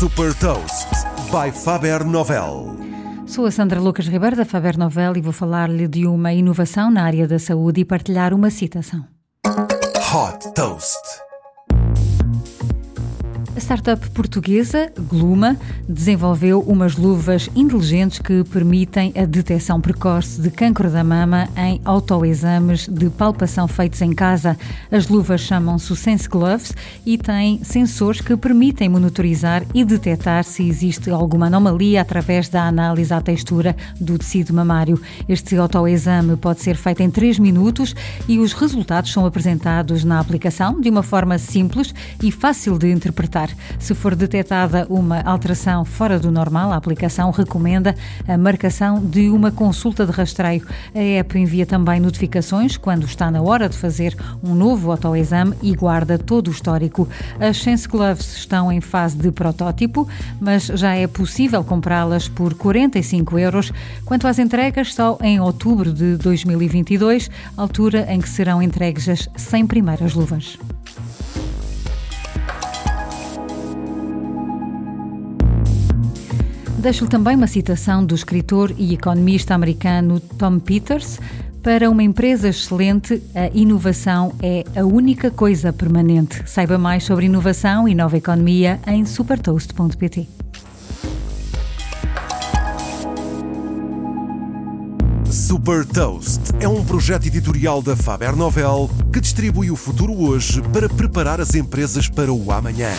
Super Toast by Faber Novel. Sou a Sandra Lucas Ribeiro da Faber Novel e vou falar-lhe de uma inovação na área da saúde e partilhar uma citação. Hot Toast. A startup portuguesa Gluma desenvolveu umas luvas inteligentes que permitem a detecção precoce de cancro da mama em autoexames de palpação feitos em casa. As luvas chamam-se Sense Gloves e têm sensores que permitem monitorizar e detectar se existe alguma anomalia através da análise à textura do tecido mamário. Este autoexame pode ser feito em 3 minutos e os resultados são apresentados na aplicação de uma forma simples e fácil de interpretar. Se for detectada uma alteração fora do normal, a aplicação recomenda a marcação de uma consulta de rastreio. A app envia também notificações quando está na hora de fazer um novo autoexame e guarda todo o histórico. As Sense Gloves estão em fase de protótipo, mas já é possível comprá-las por 45 euros. Quanto às entregas, só em outubro de 2022, altura em que serão entregues as 100 primeiras luvas. Deixo-lhe também uma citação do escritor e economista americano Tom Peters. Para uma empresa excelente, a inovação é a única coisa permanente. Saiba mais sobre inovação e nova economia em supertoast.pt. Super Toast é um projeto editorial da Faber Novel que distribui o futuro hoje para preparar as empresas para o amanhã.